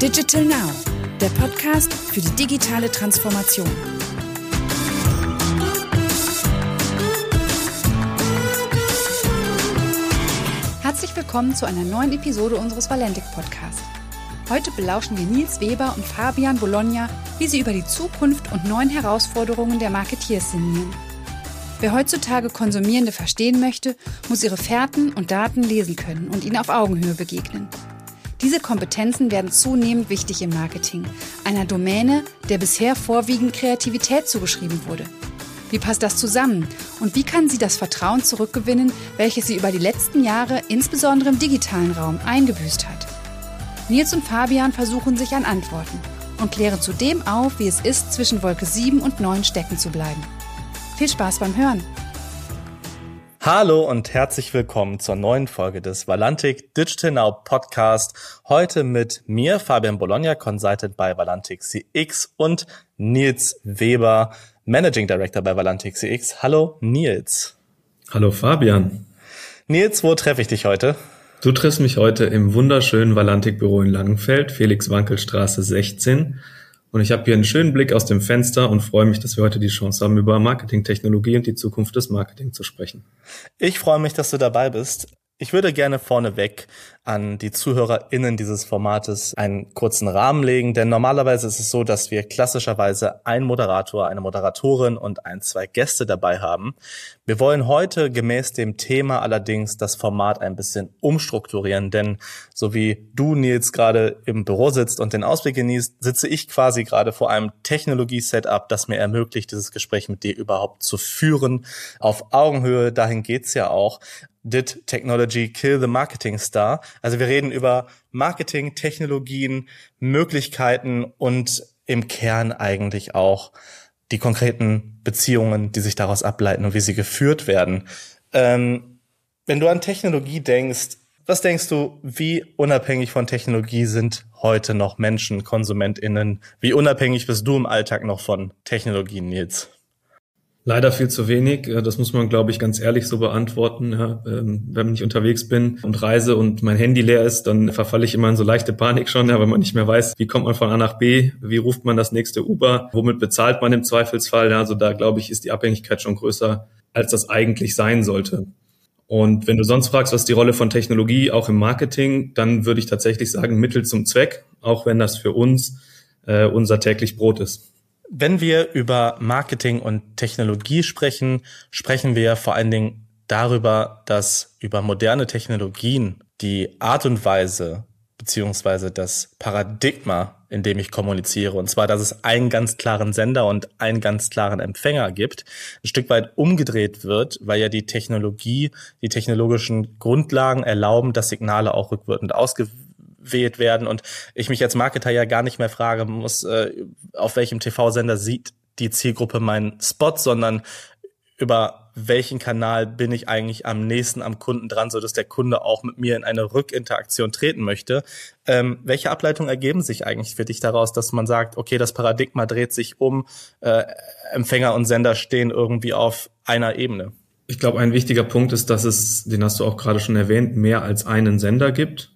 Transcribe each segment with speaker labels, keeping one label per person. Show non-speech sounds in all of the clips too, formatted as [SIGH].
Speaker 1: Digital Now, der Podcast für die digitale Transformation. Herzlich willkommen zu einer neuen Episode unseres Valentic Podcasts. Heute belauschen wir Nils Weber und Fabian Bologna, wie sie über die Zukunft und neuen Herausforderungen der Marketeers sinnieren. Wer heutzutage Konsumierende verstehen möchte, muss ihre Fährten und Daten lesen können und ihnen auf Augenhöhe begegnen. Diese Kompetenzen werden zunehmend wichtig im Marketing, einer Domäne, der bisher vorwiegend Kreativität zugeschrieben wurde. Wie passt das zusammen und wie kann sie das Vertrauen zurückgewinnen, welches sie über die letzten Jahre insbesondere im digitalen Raum eingebüßt hat? Nils und Fabian versuchen sich an Antworten und klären zudem auf, wie es ist, zwischen Wolke 7 und 9 stecken zu bleiben. Viel Spaß beim Hören!
Speaker 2: Hallo und herzlich willkommen zur neuen Folge des Valantic Digital Now Podcast. Heute mit mir, Fabian Bologna, Consultant bei Valantic CX und Nils Weber, Managing Director bei Valantic CX. Hallo Nils.
Speaker 3: Hallo Fabian.
Speaker 2: Nils, wo treffe ich dich heute?
Speaker 3: Du triffst mich heute im wunderschönen Valantic Büro in Langenfeld, Felix-Wankel-Straße 16. Und ich habe hier einen schönen Blick aus dem Fenster und freue mich, dass wir heute die Chance haben, über Marketingtechnologie und die Zukunft des Marketing zu sprechen.
Speaker 2: Ich freue mich, dass du dabei bist. Ich würde gerne vorneweg an die ZuhörerInnen dieses Formates einen kurzen Rahmen legen, denn normalerweise ist es so, dass wir klassischerweise einen Moderator, eine Moderatorin und ein, zwei Gäste dabei haben. Wir wollen heute gemäß dem Thema allerdings das Format ein bisschen umstrukturieren, denn so wie du, Nils, gerade im Büro sitzt und den Ausblick genießt, sitze ich quasi gerade vor einem Technologie-Setup, das mir ermöglicht, dieses Gespräch mit dir überhaupt zu führen. Auf Augenhöhe, dahin geht's ja auch. Did Technology Kill the Marketing Star? Also wir reden über Marketing, Technologien, Möglichkeiten und im Kern eigentlich auch die konkreten Beziehungen, die sich daraus ableiten und wie sie geführt werden. Ähm, wenn du an Technologie denkst, was denkst du, wie unabhängig von Technologie sind heute noch Menschen, KonsumentInnen? Wie unabhängig bist du im Alltag noch von Technologien, Nils?
Speaker 3: Leider viel zu wenig. Das muss man, glaube ich, ganz ehrlich so beantworten. Ja, ähm, wenn ich unterwegs bin und reise und mein Handy leer ist, dann verfalle ich immer in so leichte Panik schon, ja, weil man nicht mehr weiß, wie kommt man von A nach B, wie ruft man das nächste Uber, womit bezahlt man im Zweifelsfall. Ja, also da, glaube ich, ist die Abhängigkeit schon größer, als das eigentlich sein sollte. Und wenn du sonst fragst, was die Rolle von Technologie auch im Marketing, dann würde ich tatsächlich sagen, Mittel zum Zweck, auch wenn das für uns äh, unser täglich Brot ist.
Speaker 2: Wenn wir über Marketing und Technologie sprechen, sprechen wir vor allen Dingen darüber, dass über moderne Technologien die Art und Weise beziehungsweise das Paradigma, in dem ich kommuniziere, und zwar, dass es einen ganz klaren Sender und einen ganz klaren Empfänger gibt, ein Stück weit umgedreht wird, weil ja die Technologie, die technologischen Grundlagen erlauben, dass Signale auch rückwirkend ausgewählt gewählt werden und ich mich als Marketer ja gar nicht mehr fragen muss, äh, auf welchem TV-Sender sieht die Zielgruppe meinen Spot, sondern über welchen Kanal bin ich eigentlich am nächsten am Kunden dran, so dass der Kunde auch mit mir in eine Rückinteraktion treten möchte. Ähm, welche Ableitungen ergeben sich eigentlich für dich daraus, dass man sagt, okay, das Paradigma dreht sich um, äh, Empfänger und Sender stehen irgendwie auf einer Ebene?
Speaker 3: Ich glaube, ein wichtiger Punkt ist, dass es, den hast du auch gerade schon erwähnt, mehr als einen Sender gibt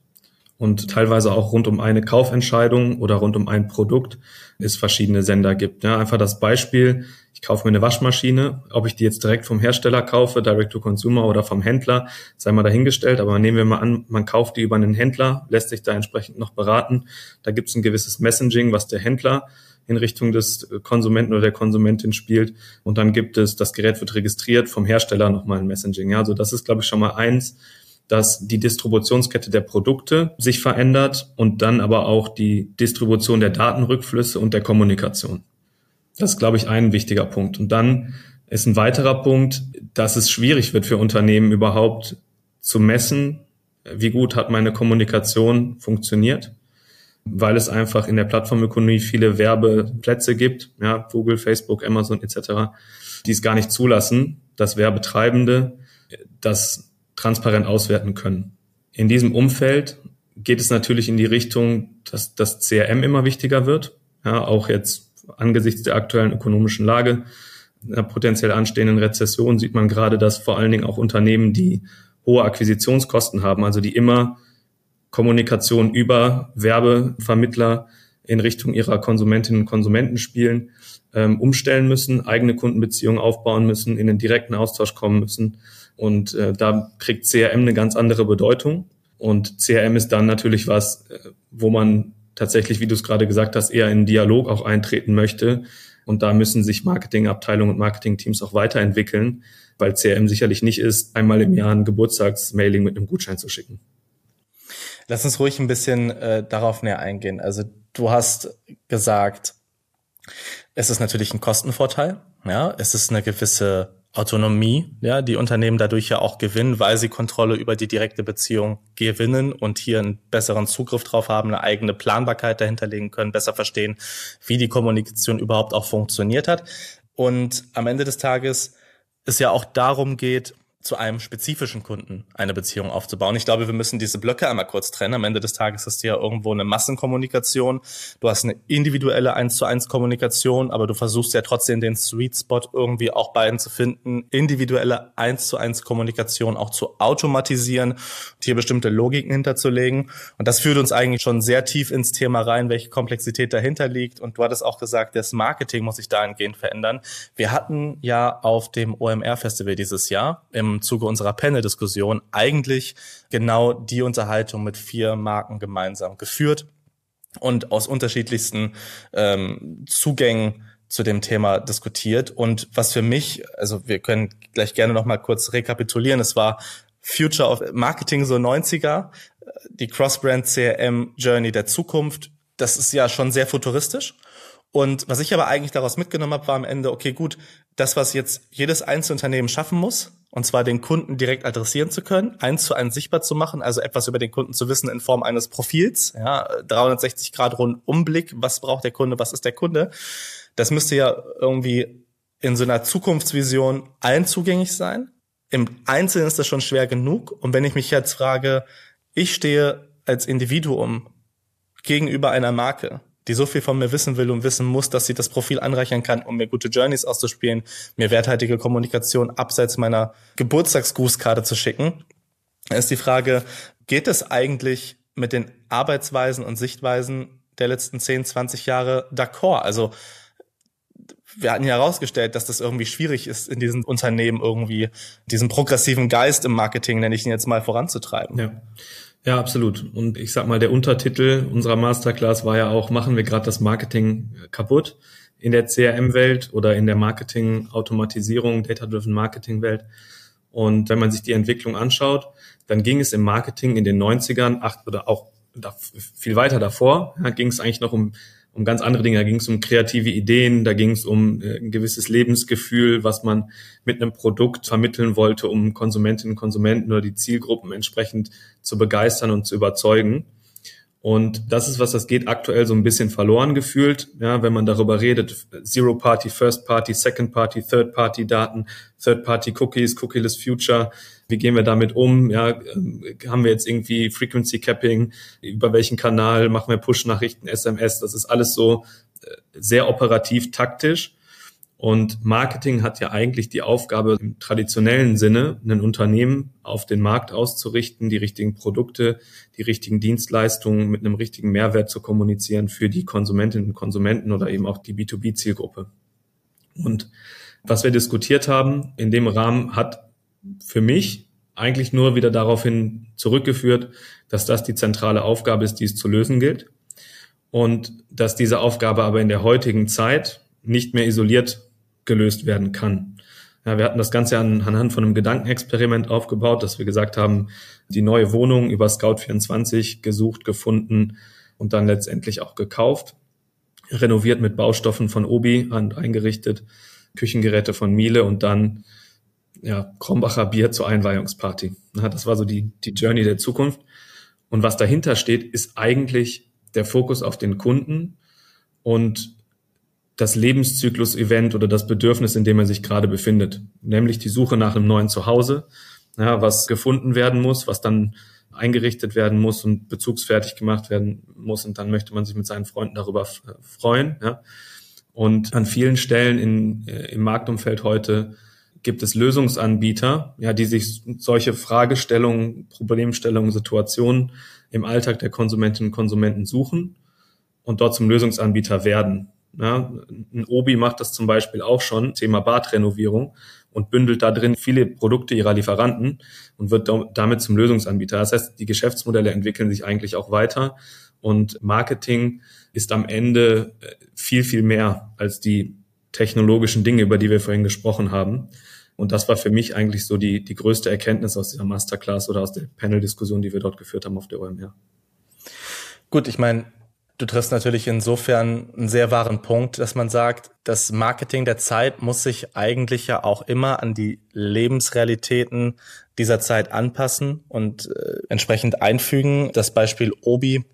Speaker 3: und teilweise auch rund um eine Kaufentscheidung oder rund um ein Produkt es verschiedene Sender gibt. Ja, einfach das Beispiel, ich kaufe mir eine Waschmaschine, ob ich die jetzt direkt vom Hersteller kaufe, direct to consumer oder vom Händler, sei mal dahingestellt, aber nehmen wir mal an, man kauft die über einen Händler, lässt sich da entsprechend noch beraten. Da gibt es ein gewisses Messaging, was der Händler in Richtung des Konsumenten oder der Konsumentin spielt. Und dann gibt es, das Gerät wird registriert, vom Hersteller nochmal ein Messaging. Ja, also das ist, glaube ich, schon mal eins, dass die Distributionskette der Produkte sich verändert und dann aber auch die Distribution der Datenrückflüsse und der Kommunikation. Das ist, glaube ich, ein wichtiger Punkt. Und dann ist ein weiterer Punkt, dass es schwierig wird für Unternehmen überhaupt zu messen, wie gut hat meine Kommunikation funktioniert, weil es einfach in der Plattformökonomie viele Werbeplätze gibt, ja, Google, Facebook, Amazon etc., die es gar nicht zulassen, dass Werbetreibende das transparent auswerten können. In diesem Umfeld geht es natürlich in die Richtung, dass das CRM immer wichtiger wird. Ja, auch jetzt angesichts der aktuellen ökonomischen Lage, einer potenziell anstehenden Rezession sieht man gerade, dass vor allen Dingen auch Unternehmen, die hohe Akquisitionskosten haben, also die immer Kommunikation über Werbevermittler in Richtung ihrer Konsumentinnen und Konsumenten spielen, ähm, umstellen müssen, eigene Kundenbeziehungen aufbauen müssen, in den direkten Austausch kommen müssen. Und äh, da kriegt CRM eine ganz andere Bedeutung. Und CRM ist dann natürlich was, äh, wo man tatsächlich, wie du es gerade gesagt hast, eher in Dialog auch eintreten möchte. Und da müssen sich Marketingabteilungen und Marketingteams auch weiterentwickeln, weil CRM sicherlich nicht ist, einmal im Jahr ein Geburtstagsmailing mit einem Gutschein zu schicken.
Speaker 2: Lass uns ruhig ein bisschen äh, darauf näher eingehen. Also du hast gesagt, es ist natürlich ein Kostenvorteil. Ja, es ist eine gewisse Autonomie, ja, die Unternehmen dadurch ja auch gewinnen, weil sie Kontrolle über die direkte Beziehung gewinnen und hier einen besseren Zugriff drauf haben, eine eigene Planbarkeit dahinterlegen können, besser verstehen, wie die Kommunikation überhaupt auch funktioniert hat. Und am Ende des Tages es ja auch darum geht, zu einem spezifischen Kunden eine Beziehung aufzubauen. Ich glaube, wir müssen diese Blöcke einmal kurz trennen. Am Ende des Tages hast du ja irgendwo eine Massenkommunikation. Du hast eine individuelle 1 zu 1 Kommunikation, aber du versuchst ja trotzdem den Sweet Spot irgendwie auch beiden zu finden, individuelle 1 zu 1 Kommunikation auch zu automatisieren und hier bestimmte Logiken hinterzulegen. Und das führt uns eigentlich schon sehr tief ins Thema rein, welche Komplexität dahinter liegt. Und du hattest auch gesagt, das Marketing muss sich dahingehend verändern. Wir hatten ja auf dem OMR Festival dieses Jahr im Zuge unserer Panel-Diskussion eigentlich genau die Unterhaltung mit vier Marken gemeinsam geführt und aus unterschiedlichsten ähm, Zugängen zu dem Thema diskutiert. Und was für mich, also wir können gleich gerne noch kurz rekapitulieren. Es war Future of Marketing so 90er, die Cross-Brand CRM Journey der Zukunft. Das ist ja schon sehr futuristisch. Und was ich aber eigentlich daraus mitgenommen habe, war am Ende, okay, gut, das, was jetzt jedes Einzelunternehmen schaffen muss, und zwar den Kunden direkt adressieren zu können, eins zu eins sichtbar zu machen, also etwas über den Kunden zu wissen in Form eines Profils, ja, 360 Grad Rundumblick, was braucht der Kunde, was ist der Kunde. Das müsste ja irgendwie in so einer Zukunftsvision allen zugänglich sein. Im Einzelnen ist das schon schwer genug. Und wenn ich mich jetzt frage, ich stehe als Individuum gegenüber einer Marke, die so viel von mir wissen will und wissen muss, dass sie das Profil anreichern kann, um mir gute Journeys auszuspielen, mir werthaltige Kommunikation abseits meiner Geburtstagsgrußkarte zu schicken, ist die Frage, geht es eigentlich mit den Arbeitsweisen und Sichtweisen der letzten 10, 20 Jahre d'accord? Also wir hatten ja herausgestellt, dass das irgendwie schwierig ist, in diesen Unternehmen irgendwie diesen progressiven Geist im Marketing, nenne ich ihn jetzt mal, voranzutreiben.
Speaker 3: Ja. Ja, absolut. Und ich sag mal, der Untertitel unserer Masterclass war ja auch, machen wir gerade das Marketing kaputt in der CRM-Welt oder in der Marketing-Automatisierung, Data-Driven Marketing-Welt. Und wenn man sich die Entwicklung anschaut, dann ging es im Marketing in den 90ern, acht oder auch viel weiter davor, ging es eigentlich noch um um ganz andere Dinge. Da ging es um kreative Ideen, da ging es um äh, ein gewisses Lebensgefühl, was man mit einem Produkt vermitteln wollte, um Konsumentinnen und Konsumenten oder die Zielgruppen entsprechend zu begeistern und zu überzeugen. Und das ist was, das geht aktuell so ein bisschen verloren gefühlt, ja, wenn man darüber redet. Zero Party, First Party, Second Party, Third Party Daten, Third Party Cookies, Cookieless Future. Wie gehen wir damit um? Ja, ähm, haben wir jetzt irgendwie Frequency Capping? Über welchen Kanal machen wir Push-Nachrichten, SMS? Das ist alles so äh, sehr operativ, taktisch. Und Marketing hat ja eigentlich die Aufgabe, im traditionellen Sinne ein Unternehmen auf den Markt auszurichten, die richtigen Produkte, die richtigen Dienstleistungen mit einem richtigen Mehrwert zu kommunizieren für die Konsumentinnen und Konsumenten oder eben auch die B2B-Zielgruppe. Und was wir diskutiert haben in dem Rahmen hat für mich eigentlich nur wieder daraufhin zurückgeführt, dass das die zentrale Aufgabe ist, die es zu lösen gilt. Und dass diese Aufgabe aber in der heutigen Zeit nicht mehr isoliert gelöst werden kann. Ja, wir hatten das Ganze anhand von einem Gedankenexperiment aufgebaut, dass wir gesagt haben, die neue Wohnung über Scout24 gesucht, gefunden und dann letztendlich auch gekauft, renoviert mit Baustoffen von Obi und eingerichtet, Küchengeräte von Miele und dann ja, Krombacher Bier zur Einweihungsparty. Ja, das war so die, die Journey der Zukunft. Und was dahinter steht, ist eigentlich der Fokus auf den Kunden und das Lebenszyklus-Event oder das Bedürfnis, in dem er sich gerade befindet, nämlich die Suche nach einem neuen Zuhause, ja, was gefunden werden muss, was dann eingerichtet werden muss und bezugsfertig gemacht werden muss und dann möchte man sich mit seinen Freunden darüber freuen. Ja. Und an vielen Stellen in, äh, im Marktumfeld heute gibt es Lösungsanbieter, ja, die sich solche Fragestellungen, Problemstellungen, Situationen im Alltag der Konsumentinnen und Konsumenten suchen und dort zum Lösungsanbieter werden. Ja, ein Obi macht das zum Beispiel auch schon, Thema Badrenovierung und bündelt da drin viele Produkte ihrer Lieferanten und wird damit zum Lösungsanbieter. Das heißt, die Geschäftsmodelle entwickeln sich eigentlich auch weiter und Marketing ist am Ende äh, viel, viel mehr als die technologischen Dinge, über die wir vorhin gesprochen haben. Und das war für mich eigentlich so die, die größte Erkenntnis aus dieser Masterclass oder aus der Panel-Diskussion, die wir dort geführt haben auf der OMR.
Speaker 2: Gut, ich meine, Du triffst natürlich insofern einen sehr wahren Punkt, dass man sagt, das Marketing der Zeit muss sich eigentlich ja auch immer an die Lebensrealitäten dieser Zeit anpassen und äh, entsprechend einfügen. Das Beispiel Obi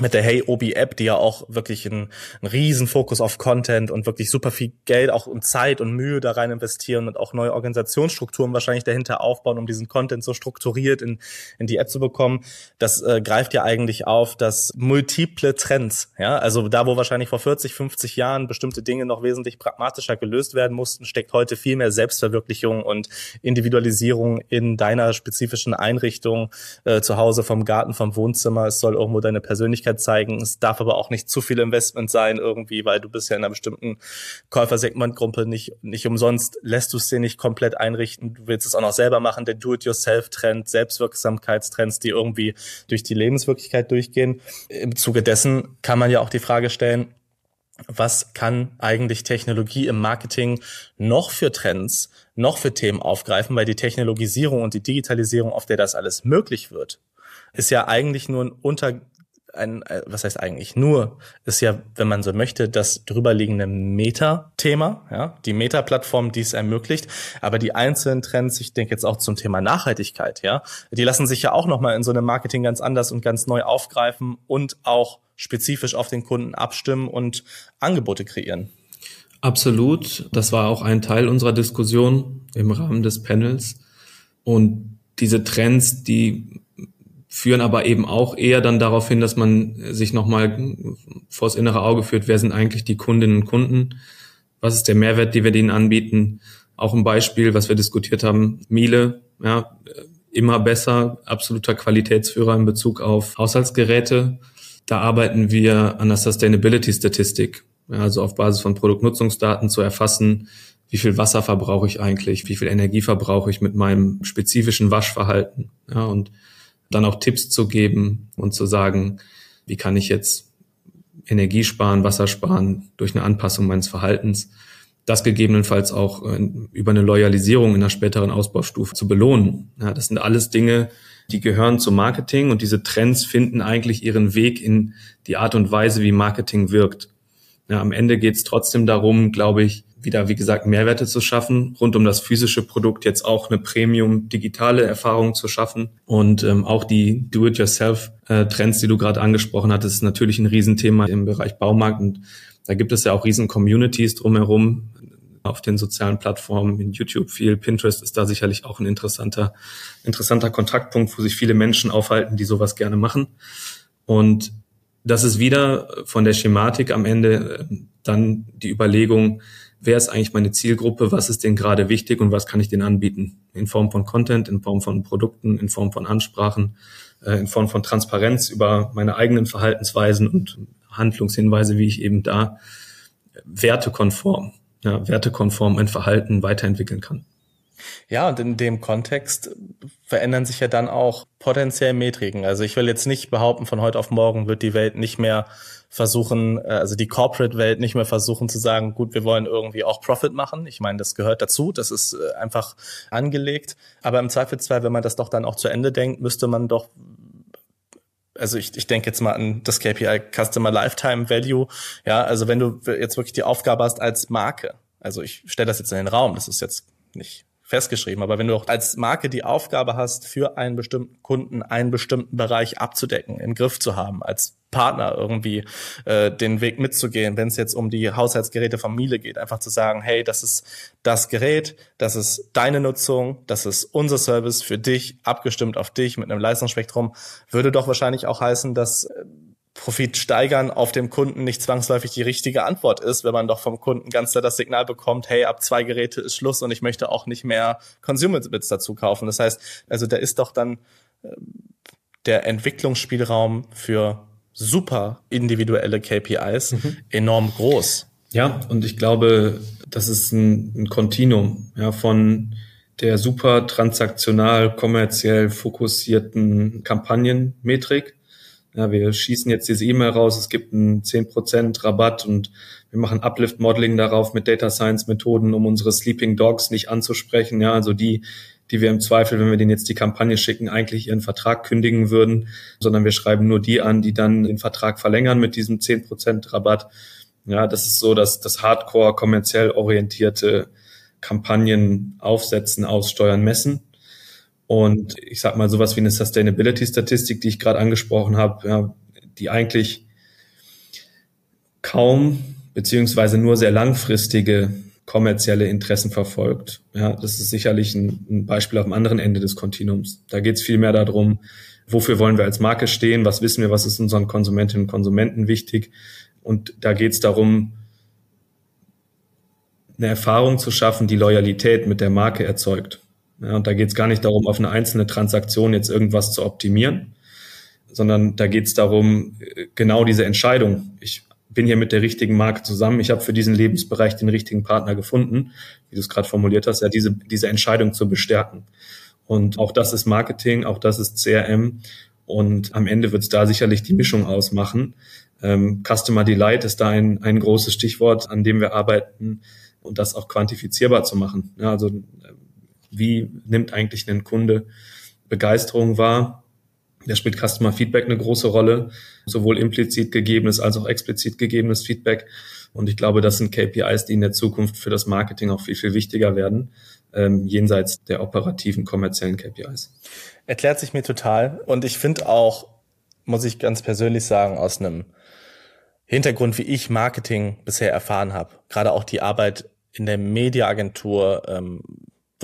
Speaker 2: mit der Hey Obi App, die ja auch wirklich einen, einen riesen Fokus auf Content und wirklich super viel Geld auch und Zeit und Mühe da rein investieren und auch neue Organisationsstrukturen wahrscheinlich dahinter aufbauen, um diesen Content so strukturiert in, in die App zu bekommen. Das äh, greift ja eigentlich auf, dass multiple Trends, ja, also da, wo wahrscheinlich vor 40, 50 Jahren bestimmte Dinge noch wesentlich pragmatischer gelöst werden mussten, steckt heute viel mehr Selbstverwirklichung und Individualisierung in deiner spezifischen Einrichtung äh, zu Hause vom Garten, vom Wohnzimmer. Es soll irgendwo deine Persönlichkeit Persönlichkeit zeigen. Es darf aber auch nicht zu viel Investment sein irgendwie, weil du bist ja in einer bestimmten Käufersegmentgruppe nicht, nicht umsonst lässt du es dir nicht komplett einrichten. Du willst es auch noch selber machen, der Do-it-yourself-Trend, Selbstwirksamkeitstrends, die irgendwie durch die Lebenswirklichkeit durchgehen. Im Zuge dessen kann man ja auch die Frage stellen, was kann eigentlich Technologie im Marketing noch für Trends, noch für Themen aufgreifen, weil die Technologisierung und die Digitalisierung, auf der das alles möglich wird, ist ja eigentlich nur ein unter ein, äh, was heißt eigentlich nur, ist ja, wenn man so möchte, das drüberliegende Meta-Thema, ja, die Meta-Plattform, die es ermöglicht. Aber die einzelnen Trends, ich denke jetzt auch zum Thema Nachhaltigkeit, ja, die lassen sich ja auch nochmal in so einem Marketing ganz anders und ganz neu aufgreifen und auch spezifisch auf den Kunden abstimmen und Angebote kreieren.
Speaker 3: Absolut. Das war auch ein Teil unserer Diskussion im Rahmen des Panels. Und diese Trends, die führen aber eben auch eher dann darauf hin, dass man sich nochmal vors innere Auge führt, wer sind eigentlich die Kundinnen und Kunden, was ist der Mehrwert, den wir denen anbieten. Auch ein Beispiel, was wir diskutiert haben, Miele, ja, immer besser, absoluter Qualitätsführer in Bezug auf Haushaltsgeräte. Da arbeiten wir an der Sustainability-Statistik, ja, also auf Basis von Produktnutzungsdaten zu erfassen, wie viel Wasser verbrauche ich eigentlich, wie viel Energie verbrauche ich mit meinem spezifischen Waschverhalten. Ja, und dann auch Tipps zu geben und zu sagen, wie kann ich jetzt Energie sparen, Wasser sparen durch eine Anpassung meines Verhaltens. Das gegebenenfalls auch äh, über eine Loyalisierung in einer späteren Ausbaustufe zu belohnen. Ja, das sind alles Dinge, die gehören zum Marketing und diese Trends finden eigentlich ihren Weg in die Art und Weise, wie Marketing wirkt. Ja, am Ende geht es trotzdem darum, glaube ich, wieder, wie gesagt, Mehrwerte zu schaffen, rund um das physische Produkt jetzt auch eine Premium-digitale Erfahrung zu schaffen. Und ähm, auch die Do-it-yourself-Trends, die du gerade angesprochen hattest, ist natürlich ein Riesenthema im Bereich Baumarkt. Und da gibt es ja auch riesen Communities drumherum auf den sozialen Plattformen, in YouTube viel, Pinterest ist da sicherlich auch ein interessanter, interessanter Kontaktpunkt, wo sich viele Menschen aufhalten, die sowas gerne machen. Und das ist wieder von der Schematik am Ende äh, dann die Überlegung, wer ist eigentlich meine Zielgruppe, was ist denen gerade wichtig und was kann ich denen anbieten. In Form von Content, in Form von Produkten, in Form von Ansprachen, äh, in Form von Transparenz über meine eigenen Verhaltensweisen und Handlungshinweise, wie ich eben da wertekonform, ja, wertekonform ein Verhalten weiterentwickeln kann.
Speaker 2: Ja, und in dem Kontext verändern sich ja dann auch potenziell Metriken. Also ich will jetzt nicht behaupten, von heute auf morgen wird die Welt nicht mehr versuchen, äh, also die Corporate-Welt nicht mehr versuchen zu sagen, gut, wir wollen irgendwie auch Profit machen. Ich meine, das gehört dazu, das ist äh, einfach angelegt. Aber im Zweifelsfall, wenn man das doch dann auch zu Ende denkt, müsste man doch also ich, ich denke jetzt mal an das KPI Customer Lifetime Value. Ja, also wenn du jetzt wirklich die Aufgabe hast als Marke, also ich stelle das jetzt in den Raum, das ist jetzt nicht festgeschrieben. Aber wenn du auch als Marke die Aufgabe hast, für einen bestimmten Kunden einen bestimmten Bereich abzudecken, im Griff zu haben, als Partner irgendwie äh, den Weg mitzugehen, wenn es jetzt um die Haushaltsgeräte von Miele geht, einfach zu sagen, hey, das ist das Gerät, das ist deine Nutzung, das ist unser Service für dich, abgestimmt auf dich mit einem Leistungsspektrum, würde doch wahrscheinlich auch heißen, dass äh, Profit steigern auf dem Kunden nicht zwangsläufig die richtige Antwort ist, wenn man doch vom Kunden ganz klar das Signal bekommt, hey, ab zwei Geräte ist Schluss und ich möchte auch nicht mehr Consumables dazu kaufen. Das heißt, also da ist doch dann ähm, der Entwicklungsspielraum für super individuelle KPIs mhm. enorm groß.
Speaker 3: Ja, und ich glaube, das ist ein, ein Kontinuum ja, von der super transaktional, kommerziell fokussierten Kampagnenmetrik. Ja, wir schießen jetzt diese E-Mail raus, es gibt einen 10% Rabatt und wir machen Uplift-Modeling darauf mit Data Science-Methoden, um unsere Sleeping Dogs nicht anzusprechen. Ja, also die, die wir im Zweifel, wenn wir denen jetzt die Kampagne schicken, eigentlich ihren Vertrag kündigen würden, sondern wir schreiben nur die an, die dann den Vertrag verlängern mit diesem 10% Rabatt. Ja, das ist so, dass das Hardcore kommerziell orientierte Kampagnen aufsetzen, aussteuern, messen. Und ich sag mal sowas wie eine Sustainability-Statistik, die ich gerade angesprochen habe, ja, die eigentlich kaum beziehungsweise nur sehr langfristige kommerzielle Interessen verfolgt. Ja, das ist sicherlich ein, ein Beispiel dem anderen Ende des Kontinuums. Da geht es viel mehr darum, wofür wollen wir als Marke stehen, was wissen wir, was ist unseren Konsumentinnen und Konsumenten wichtig. Und da geht es darum, eine Erfahrung zu schaffen, die Loyalität mit der Marke erzeugt. Ja, und da geht es gar nicht darum, auf eine einzelne Transaktion jetzt irgendwas zu optimieren, sondern da geht es darum, genau diese Entscheidung. Ich bin hier mit der richtigen Marke zusammen. Ich habe für diesen Lebensbereich den richtigen Partner gefunden, wie du es gerade formuliert hast, ja, diese, diese Entscheidung zu bestärken. Und auch das ist Marketing, auch das ist CRM. Und am Ende wird es da sicherlich die Mischung ausmachen. Ähm, Customer Delight ist da ein, ein großes Stichwort, an dem wir arbeiten und das auch quantifizierbar zu machen. Ja, also wie nimmt eigentlich ein Kunde Begeisterung wahr? Da spielt Customer Feedback eine große Rolle, sowohl implizit gegebenes als auch explizit gegebenes Feedback. Und ich glaube, das sind KPIs, die in der Zukunft für das Marketing auch viel, viel wichtiger werden, ähm, jenseits der operativen kommerziellen KPIs.
Speaker 2: Erklärt sich mir total. Und ich finde auch, muss ich ganz persönlich sagen, aus einem Hintergrund, wie ich Marketing bisher erfahren habe, gerade auch die Arbeit in der Mediaagentur, ähm,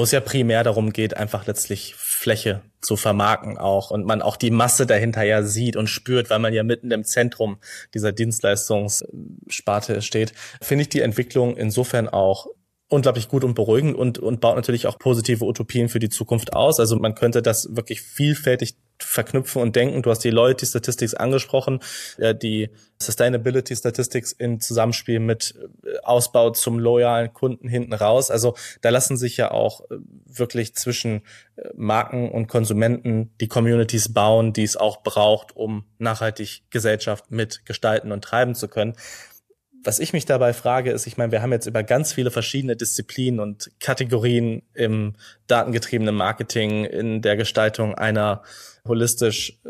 Speaker 2: wo es ja primär darum geht, einfach letztlich Fläche zu vermarkten auch und man auch die Masse dahinter ja sieht und spürt, weil man ja mitten im Zentrum dieser Dienstleistungssparte steht, finde ich die Entwicklung insofern auch unglaublich gut und beruhigend und, und baut natürlich auch positive Utopien für die Zukunft aus. Also man könnte das wirklich vielfältig verknüpfen und denken. Du hast die Loyalty Statistics angesprochen, die Sustainability Statistics in Zusammenspiel mit äh, Ausbau zum loyalen Kunden hinten raus. Also da lassen sich ja auch äh, wirklich zwischen äh, Marken und Konsumenten die Communities bauen, die es auch braucht, um nachhaltig Gesellschaft mitgestalten und treiben zu können was ich mich dabei frage, ist, ich meine, wir haben jetzt über ganz viele verschiedene Disziplinen und Kategorien im datengetriebenen Marketing, in der Gestaltung einer holistisch äh,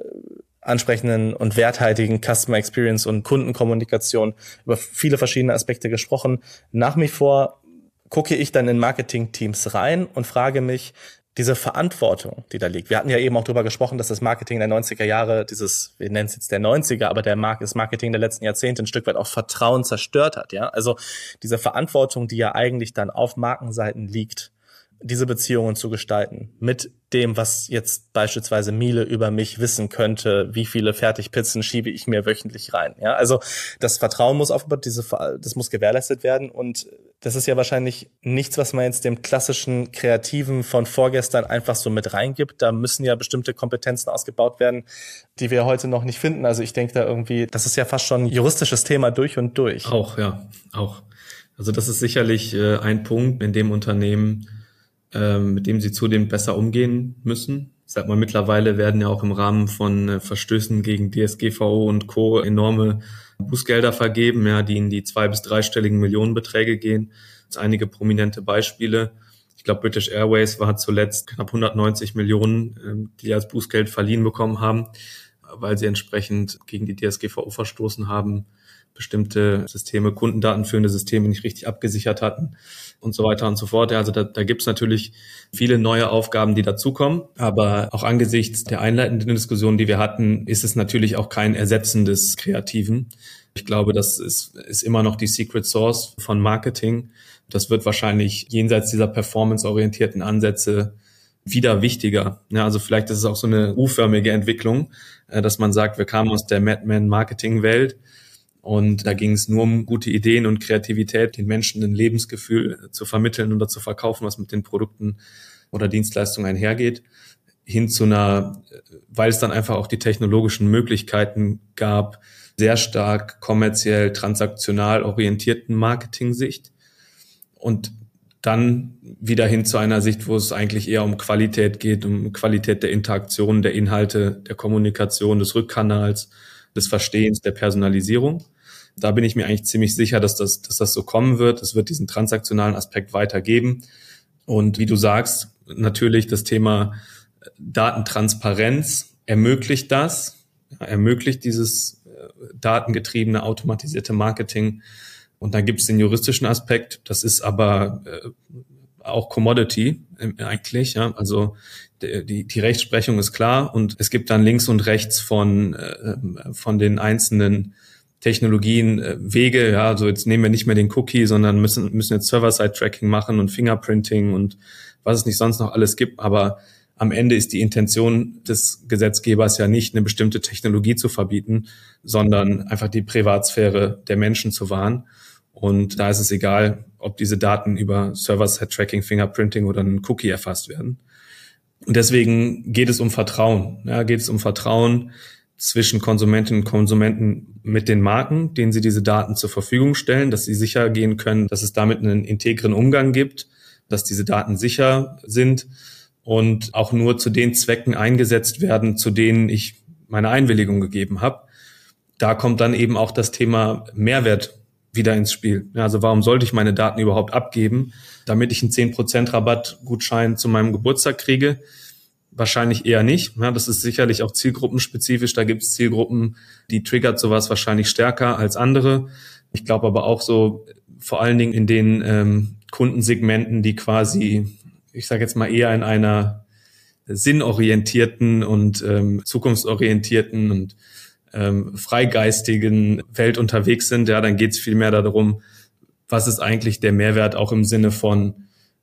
Speaker 2: ansprechenden und werthaltigen Customer Experience und Kundenkommunikation über viele verschiedene Aspekte gesprochen. Nach wie vor gucke ich dann in Marketing-Teams rein und frage mich, diese Verantwortung, die da liegt. Wir hatten ja eben auch darüber gesprochen, dass das Marketing der 90er Jahre, dieses, wir nennen es jetzt der 90er, aber der Markt, das Marketing der letzten Jahrzehnte ein Stück weit auch Vertrauen zerstört hat, ja. Also diese Verantwortung, die ja eigentlich dann auf Markenseiten liegt, diese Beziehungen zu gestalten mit dem, was jetzt beispielsweise Miele über mich wissen könnte, wie viele Fertigpizzen schiebe ich mir wöchentlich rein. Ja, also das Vertrauen muss aufgebaut, diese, das muss gewährleistet werden und das ist ja wahrscheinlich nichts, was man jetzt dem klassischen Kreativen von vorgestern einfach so mit reingibt. Da müssen ja bestimmte Kompetenzen ausgebaut werden, die wir heute noch nicht finden. Also ich denke da irgendwie, das ist ja fast schon ein juristisches Thema durch und durch.
Speaker 3: Auch, ja, auch. Also das ist sicherlich äh, ein Punkt, in dem Unternehmen mit dem sie zudem besser umgehen müssen. Ich sag mal, mittlerweile werden ja auch im Rahmen von äh, Verstößen gegen DSGVO und Co. enorme Bußgelder vergeben, ja, die in die zwei- bis dreistelligen Millionenbeträge gehen. Das sind einige prominente Beispiele. Ich glaube, British Airways war zuletzt knapp 190 Millionen, ähm, die als Bußgeld verliehen bekommen haben, weil sie entsprechend gegen die DSGVO verstoßen haben, bestimmte Systeme, kundendatenführende Systeme nicht richtig abgesichert hatten und so weiter und so fort. Also da, da gibt es natürlich viele neue Aufgaben, die dazukommen. Aber auch angesichts der einleitenden Diskussion, die wir hatten, ist es natürlich auch kein Ersetzen des Kreativen. Ich glaube, das ist, ist immer noch die Secret Source von Marketing. Das wird wahrscheinlich jenseits dieser performanceorientierten Ansätze wieder wichtiger. Ja, also vielleicht ist es auch so eine U-förmige Entwicklung, äh, dass man sagt, wir kamen aus der Madman-Marketing-Welt und da ging es nur um gute Ideen und Kreativität, den Menschen ein Lebensgefühl zu vermitteln oder zu verkaufen, was mit den Produkten oder Dienstleistungen einhergeht. hin zu einer, weil es dann einfach auch die technologischen Möglichkeiten gab, sehr stark kommerziell, transaktional orientierten Marketing-Sicht und dann wieder hin zu einer Sicht, wo es eigentlich eher um Qualität geht, um Qualität der Interaktion, der Inhalte, der Kommunikation, des Rückkanals, des Verstehens, der Personalisierung. Da bin ich mir eigentlich ziemlich sicher, dass das, dass das so kommen wird. Es wird diesen transaktionalen Aspekt weitergeben. Und wie du sagst, natürlich das Thema Datentransparenz ermöglicht das, ermöglicht dieses äh, datengetriebene automatisierte Marketing. Und dann gibt es den juristischen Aspekt, das ist aber äh, auch Commodity äh, eigentlich, ja. Also die, die Rechtsprechung ist klar und es gibt dann links und rechts von, äh, von den einzelnen Technologien äh, Wege, ja, also jetzt nehmen wir nicht mehr den Cookie, sondern müssen, müssen jetzt Server-Side-Tracking machen und Fingerprinting und was es nicht sonst noch alles gibt, aber am Ende ist die Intention des Gesetzgebers ja nicht, eine bestimmte Technologie zu verbieten, sondern einfach die Privatsphäre der Menschen zu wahren. Und da ist es egal, ob diese Daten über Server-Side-Tracking, Fingerprinting oder einen Cookie erfasst werden. Und deswegen geht es um Vertrauen. Ja, geht es um Vertrauen zwischen Konsumentinnen und Konsumenten mit den Marken, denen sie diese Daten zur Verfügung stellen, dass sie sicher gehen können, dass es damit einen integren Umgang gibt, dass diese Daten sicher sind und auch nur zu den Zwecken eingesetzt werden, zu denen ich meine Einwilligung gegeben habe. Da kommt dann eben auch das Thema Mehrwert wieder ins Spiel. Also warum sollte ich meine Daten überhaupt abgeben, damit ich einen 10% Rabattgutschein zu meinem Geburtstag kriege? Wahrscheinlich eher nicht. Das ist sicherlich auch zielgruppenspezifisch. Da gibt es Zielgruppen, die triggert sowas wahrscheinlich stärker als andere. Ich glaube aber auch so, vor allen Dingen in den ähm, Kundensegmenten, die quasi, ich sage jetzt mal eher in einer sinnorientierten und ähm, zukunftsorientierten und ähm, freigeistigen Welt unterwegs sind, ja, dann geht es mehr darum, was ist eigentlich der Mehrwert auch im Sinne von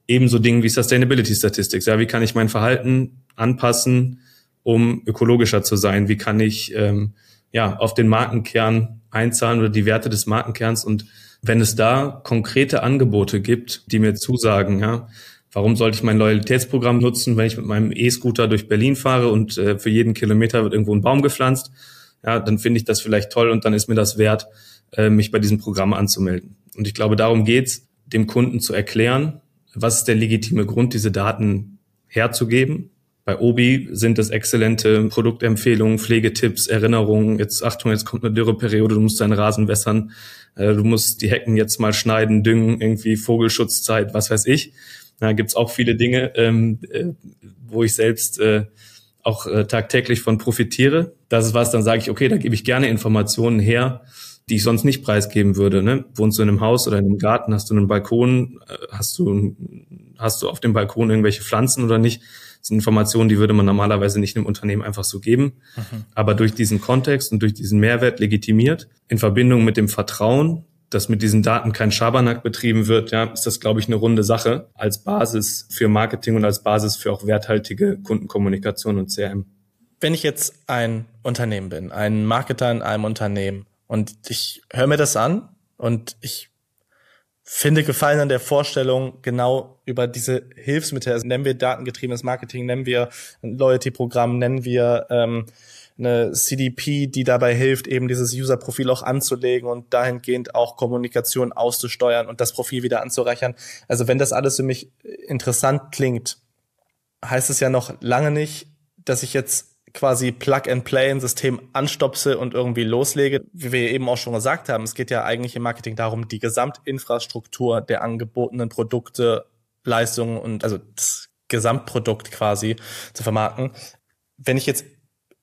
Speaker 3: ebenso Dingen wie Sustainability Statistics. Ja, wie kann ich mein Verhalten anpassen, um ökologischer zu sein? Wie kann ich ähm, ja auf den Markenkern einzahlen oder die Werte des Markenkerns? Und wenn es da konkrete Angebote gibt, die mir zusagen, ja, warum sollte ich mein Loyalitätsprogramm nutzen, wenn ich mit meinem E-Scooter durch Berlin fahre und äh, für jeden Kilometer wird irgendwo ein Baum gepflanzt? Ja, dann finde ich das vielleicht toll und dann ist mir das wert, äh, mich bei diesem Programm anzumelden. Und ich glaube, darum geht's, dem Kunden zu erklären, was ist der legitime Grund, diese Daten herzugeben. Bei Obi sind es exzellente Produktempfehlungen, Pflegetipps, Erinnerungen. Jetzt Achtung, jetzt kommt eine Dürreperiode, du musst deinen Rasen wässern, äh, du musst die Hecken jetzt mal schneiden, düngen, irgendwie Vogelschutzzeit, was weiß ich. Da gibt's auch viele Dinge, ähm, äh, wo ich selbst äh, auch äh, tagtäglich von profitiere. Das ist was, dann sage ich, okay, da gebe ich gerne Informationen her, die ich sonst nicht preisgeben würde. Ne? Wohnst du in einem Haus oder in einem Garten, hast du einen Balkon, äh, hast du, hast du auf dem Balkon irgendwelche Pflanzen oder nicht? Das sind Informationen, die würde man normalerweise nicht einem Unternehmen einfach so geben. Mhm. Aber durch diesen Kontext und durch diesen Mehrwert legitimiert, in Verbindung mit dem Vertrauen, dass mit diesen Daten kein Schabernack betrieben wird, ja, ist das, glaube ich, eine runde Sache als Basis für Marketing und als Basis für auch werthaltige Kundenkommunikation und CRM.
Speaker 2: Wenn ich jetzt ein Unternehmen bin, ein Marketer in einem Unternehmen und ich höre mir das an und ich finde Gefallen an der Vorstellung genau über diese Hilfsmittel, also nennen wir datengetriebenes Marketing, nennen wir ein Loyalty-Programm, nennen wir ähm, eine CDP, die dabei hilft, eben dieses User-Profil auch anzulegen und dahingehend auch Kommunikation auszusteuern und das Profil wieder anzureichern. Also wenn das alles für mich interessant klingt, heißt es ja noch lange nicht, dass ich jetzt quasi Plug and Play ein System anstopse und irgendwie loslege. Wie wir eben auch schon gesagt haben, es geht ja eigentlich im Marketing darum, die Gesamtinfrastruktur der angebotenen Produkte, Leistungen und also das Gesamtprodukt quasi zu vermarkten. Wenn ich jetzt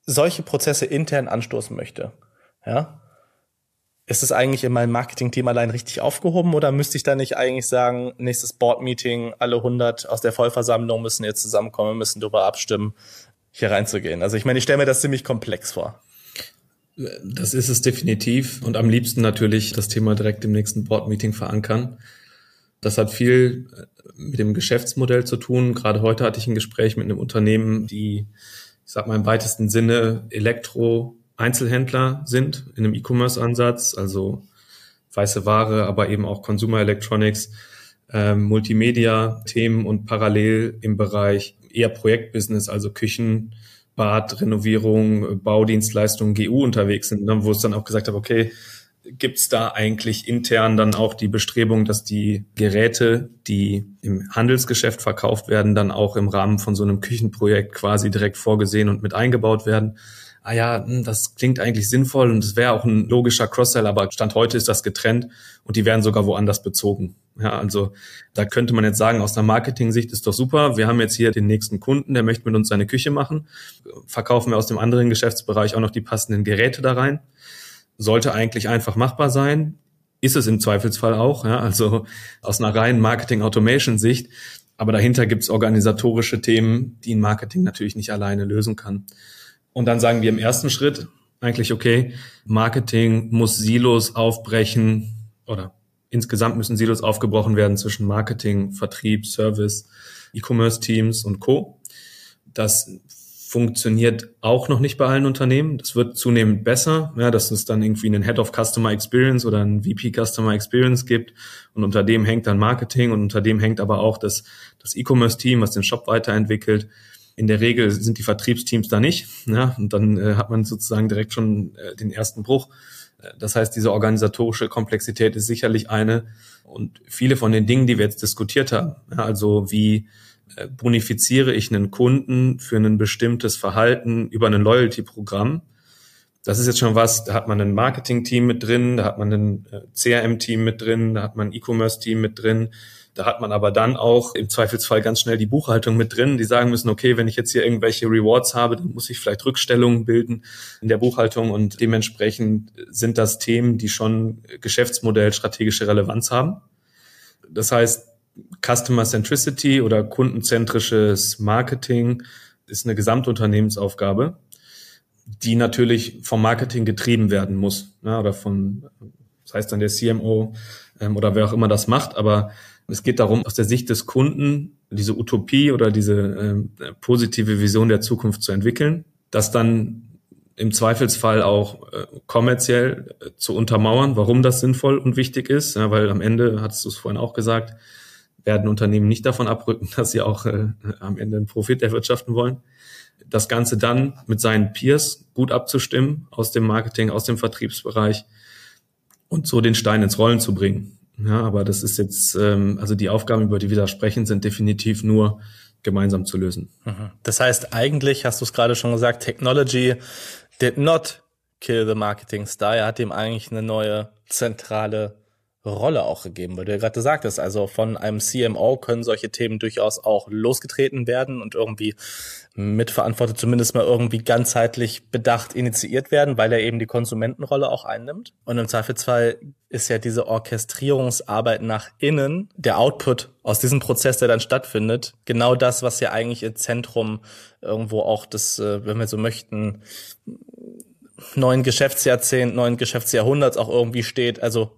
Speaker 2: solche Prozesse intern anstoßen möchte, ja, ist es eigentlich in meinem Marketing-Team allein richtig aufgehoben oder müsste ich da nicht eigentlich sagen, nächstes Board-Meeting, alle 100 aus der Vollversammlung müssen jetzt zusammenkommen, müssen darüber abstimmen, hier reinzugehen? Also ich meine, ich stelle mir das ziemlich komplex vor.
Speaker 3: Das ist es definitiv und am liebsten natürlich das Thema direkt im nächsten Board-Meeting verankern. Das hat viel mit dem Geschäftsmodell zu tun. Gerade heute hatte ich ein Gespräch mit einem Unternehmen, die ich sag mal im weitesten Sinne Elektro-Einzelhändler sind in einem E-Commerce-Ansatz, also weiße Ware, aber eben auch Consumer Electronics, ähm, Multimedia-Themen und parallel im Bereich eher Projektbusiness, also Küchen, Bad, Renovierung, Baudienstleistungen, GU unterwegs sind, ne, wo es dann auch gesagt habe, okay, gibt es da eigentlich intern dann auch die Bestrebung, dass die Geräte, die im Handelsgeschäft verkauft werden, dann auch im Rahmen von so einem Küchenprojekt quasi direkt vorgesehen und mit eingebaut werden? Ah ja, hm, das klingt eigentlich sinnvoll und es wäre auch ein logischer Cross-Sell, aber Stand heute ist das getrennt und die werden sogar woanders bezogen. Ja, also da könnte man jetzt sagen, aus der Marketing-Sicht ist doch super. Wir haben jetzt hier den nächsten Kunden, der möchte mit uns seine Küche machen. Verkaufen wir aus dem anderen Geschäftsbereich auch noch die passenden Geräte da rein sollte eigentlich einfach machbar sein. Ist es im Zweifelsfall auch, ja, also aus einer reinen Marketing-Automation-Sicht. Aber dahinter gibt es organisatorische Themen, die ein Marketing natürlich nicht alleine lösen kann. Und dann sagen wir im ersten Schritt eigentlich, okay, Marketing muss Silos aufbrechen oder insgesamt müssen Silos aufgebrochen werden zwischen Marketing, Vertrieb, Service, E-Commerce-Teams und Co. Das funktioniert auch noch nicht bei allen Unternehmen. Das wird zunehmend besser, ja, dass es dann irgendwie einen Head of Customer Experience oder einen VP Customer Experience gibt und unter dem hängt dann Marketing und unter dem hängt aber auch das, das E-Commerce-Team, was den Shop weiterentwickelt. In der Regel sind die Vertriebsteams da nicht, ja, und dann äh, hat man sozusagen direkt schon äh, den ersten Bruch. Das heißt, diese organisatorische Komplexität ist sicherlich eine und viele von den Dingen, die wir jetzt diskutiert haben, ja, also wie äh, bonifiziere ich einen Kunden für ein bestimmtes Verhalten über ein Loyalty-Programm. Das ist jetzt schon was, da hat man ein Marketing-Team mit drin, da hat man ein äh, CRM-Team mit drin, da hat man ein E-Commerce-Team mit drin, da hat man aber dann auch im Zweifelsfall ganz schnell die Buchhaltung mit drin, die sagen müssen, okay, wenn ich jetzt hier irgendwelche Rewards habe, dann muss ich vielleicht Rückstellungen bilden in der Buchhaltung und dementsprechend sind das Themen, die schon Geschäftsmodell strategische Relevanz haben. Das heißt, Customer Centricity oder kundenzentrisches Marketing ist eine Gesamtunternehmensaufgabe, die natürlich vom Marketing getrieben werden muss. Ne, oder von, das heißt dann der CMO ähm, oder wer auch immer das macht, aber es geht darum, aus der Sicht des Kunden diese Utopie oder diese ähm, positive Vision der Zukunft zu entwickeln, das dann im Zweifelsfall auch äh, kommerziell äh, zu untermauern, warum das sinnvoll und wichtig ist, ja, weil am Ende, hattest du es vorhin auch gesagt, werden Unternehmen nicht davon abrücken, [LAUGHS] dass sie auch äh, am Ende einen Profit erwirtschaften wollen. Das Ganze dann mit seinen Peers gut abzustimmen aus dem Marketing, aus dem Vertriebsbereich und so den Stein ins Rollen zu bringen. Ja, aber das ist jetzt, ähm, also die Aufgaben, über die wir da sprechen, sind definitiv nur gemeinsam zu lösen.
Speaker 2: Mhm. Das heißt, eigentlich hast du es gerade schon gesagt, Technology did not kill the marketing star. Er hat ihm eigentlich eine neue zentrale Rolle auch gegeben, weil du ja gerade gesagt hast, also von einem CMO können solche Themen durchaus auch losgetreten werden und irgendwie mitverantwortet, zumindest mal irgendwie ganzheitlich bedacht initiiert werden, weil er eben die Konsumentenrolle auch einnimmt. Und im Zweifelsfall ist ja diese Orchestrierungsarbeit nach innen, der Output aus diesem Prozess, der dann stattfindet, genau das, was ja eigentlich im Zentrum irgendwo auch das, äh, wenn wir so möchten, neuen Geschäftsjahrzehnt, neuen Geschäftsjahrhunderts auch irgendwie steht. Also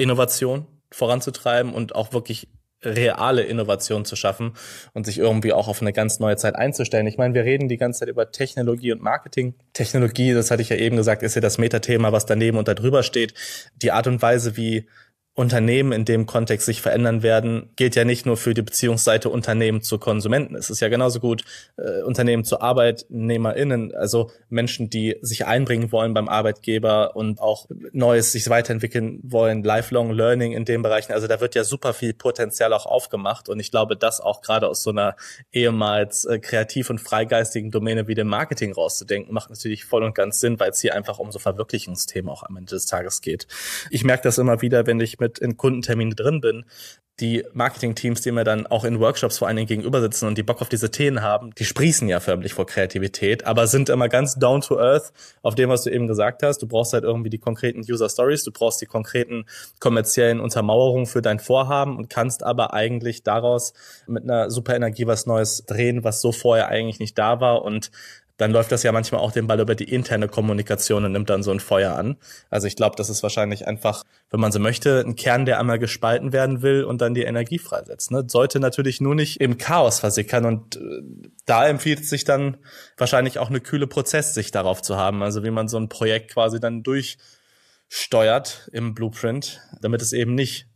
Speaker 2: Innovation voranzutreiben und auch wirklich reale Innovation zu schaffen und sich irgendwie auch auf eine ganz neue Zeit einzustellen. Ich meine, wir reden die ganze Zeit über Technologie und Marketing. Technologie, das hatte ich ja eben gesagt, ist ja das Metathema, was daneben und darüber steht. Die Art und Weise, wie Unternehmen in dem Kontext sich verändern werden, gilt ja nicht nur für die Beziehungsseite Unternehmen zu Konsumenten. Es ist ja genauso gut äh, Unternehmen zu ArbeitnehmerInnen, also Menschen, die sich einbringen wollen beim Arbeitgeber und auch Neues sich weiterentwickeln wollen, Lifelong Learning in den Bereichen. Also da wird ja super viel Potenzial auch aufgemacht und ich glaube, das auch gerade aus so einer ehemals äh, kreativ und freigeistigen Domäne wie dem Marketing rauszudenken, macht natürlich voll und ganz Sinn, weil es hier einfach um so Verwirklichungsthemen auch am Ende des Tages geht. Ich merke das immer wieder, wenn ich mit in Kundentermine drin bin, die Marketing-Teams, die mir dann auch in Workshops vor allen Dingen gegenüber sitzen und die Bock auf diese Themen haben, die sprießen ja förmlich vor Kreativität, aber sind immer ganz down to earth auf dem, was du eben gesagt hast. Du brauchst halt irgendwie die konkreten User Stories, du brauchst die konkreten kommerziellen Untermauerungen für dein Vorhaben und kannst aber eigentlich daraus mit einer super Energie was Neues drehen, was so vorher eigentlich nicht da war und dann läuft das ja manchmal auch den Ball über die interne Kommunikation und nimmt dann so ein Feuer an. Also ich glaube, das ist wahrscheinlich einfach, wenn man so möchte, ein Kern, der einmal gespalten werden will und dann die Energie freisetzt. Ne? Sollte natürlich nur nicht im Chaos versickern und äh, da empfiehlt sich dann wahrscheinlich auch eine kühle Prozesssicht darauf zu haben. Also wie man so ein Projekt quasi dann durchsteuert im Blueprint, damit es eben nicht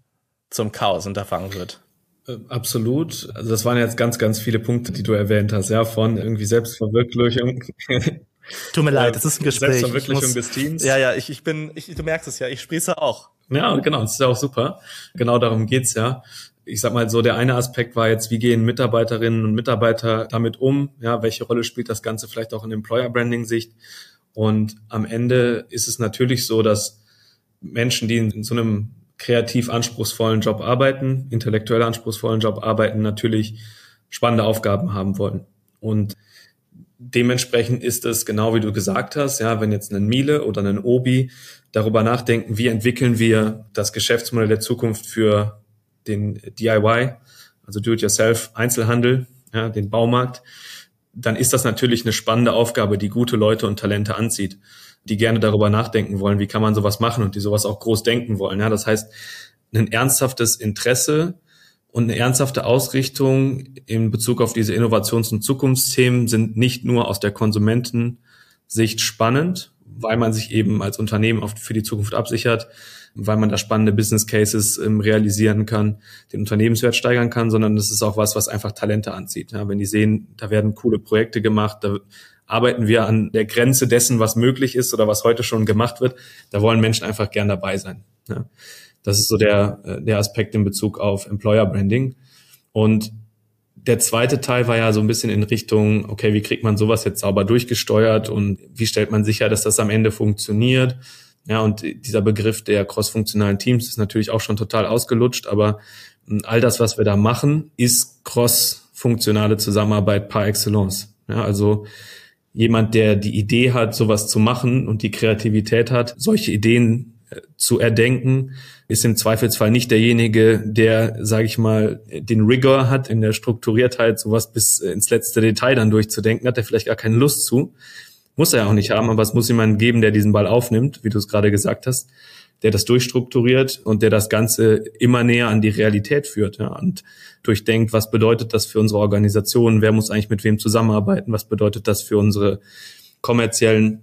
Speaker 2: zum Chaos unterfangen wird.
Speaker 3: Äh, absolut. Also das waren jetzt ganz, ganz viele Punkte, die du erwähnt hast, ja, von irgendwie Selbstverwirklichung. [LAUGHS]
Speaker 2: Tut mir leid, es ist ein Gespräch.
Speaker 3: Selbstverwirklichung muss, des Teams.
Speaker 2: Ja, ja, ich, ich bin, ich, du merkst es ja, ich sprieße auch.
Speaker 3: Ja, genau, das ist ja auch super. Genau darum geht's ja. Ich sag mal so, der eine Aspekt war jetzt, wie gehen Mitarbeiterinnen und Mitarbeiter damit um? Ja, welche Rolle spielt das Ganze vielleicht auch in Employer Branding Sicht? Und am Ende ist es natürlich so, dass Menschen, die in so einem kreativ anspruchsvollen Job arbeiten, intellektuell anspruchsvollen Job arbeiten, natürlich spannende Aufgaben haben wollen. Und dementsprechend ist es genau wie du gesagt hast, ja, wenn jetzt ein Miele oder ein Obi darüber nachdenken, wie entwickeln wir das Geschäftsmodell der Zukunft für den DIY, also Do-it-yourself Einzelhandel, ja, den Baumarkt, dann ist das natürlich eine spannende Aufgabe, die gute Leute und Talente anzieht die gerne darüber nachdenken wollen, wie kann man sowas machen und die sowas auch groß denken wollen. Ja, das heißt, ein ernsthaftes Interesse und eine ernsthafte Ausrichtung in Bezug auf diese Innovations- und Zukunftsthemen sind nicht nur aus der Konsumentensicht spannend, weil man sich eben als Unternehmen oft für die Zukunft absichert, weil man da spannende Business Cases ähm, realisieren kann, den Unternehmenswert steigern kann, sondern das ist auch was, was einfach Talente anzieht. Ja, wenn die sehen, da werden coole Projekte gemacht, da arbeiten wir an der Grenze dessen, was möglich ist oder was heute schon gemacht wird. Da wollen Menschen einfach gern dabei sein. Ja. Das ist so der, äh, der Aspekt in Bezug auf Employer Branding. Und der zweite Teil war ja so ein bisschen in Richtung, okay, wie kriegt man sowas jetzt sauber durchgesteuert und wie stellt man sicher, dass das am Ende funktioniert? Ja, und dieser Begriff der cross-funktionalen Teams ist natürlich auch schon total ausgelutscht, aber hm, all das, was wir da machen, ist cross-funktionale Zusammenarbeit par excellence. Ja, also jemand, der die Idee hat, sowas zu machen und die Kreativität hat, solche Ideen äh, zu erdenken, ist im Zweifelsfall nicht derjenige, der, sage ich mal, den Rigor hat in der Strukturiertheit, sowas bis ins letzte Detail dann durchzudenken, hat er vielleicht gar keine Lust zu. Muss er auch nicht haben, aber es muss jemanden geben, der diesen Ball aufnimmt, wie du es gerade gesagt hast der das durchstrukturiert und der das Ganze immer näher an die Realität führt ja, und durchdenkt, was bedeutet das für unsere Organisation, wer muss eigentlich mit wem zusammenarbeiten, was bedeutet das für unsere kommerziellen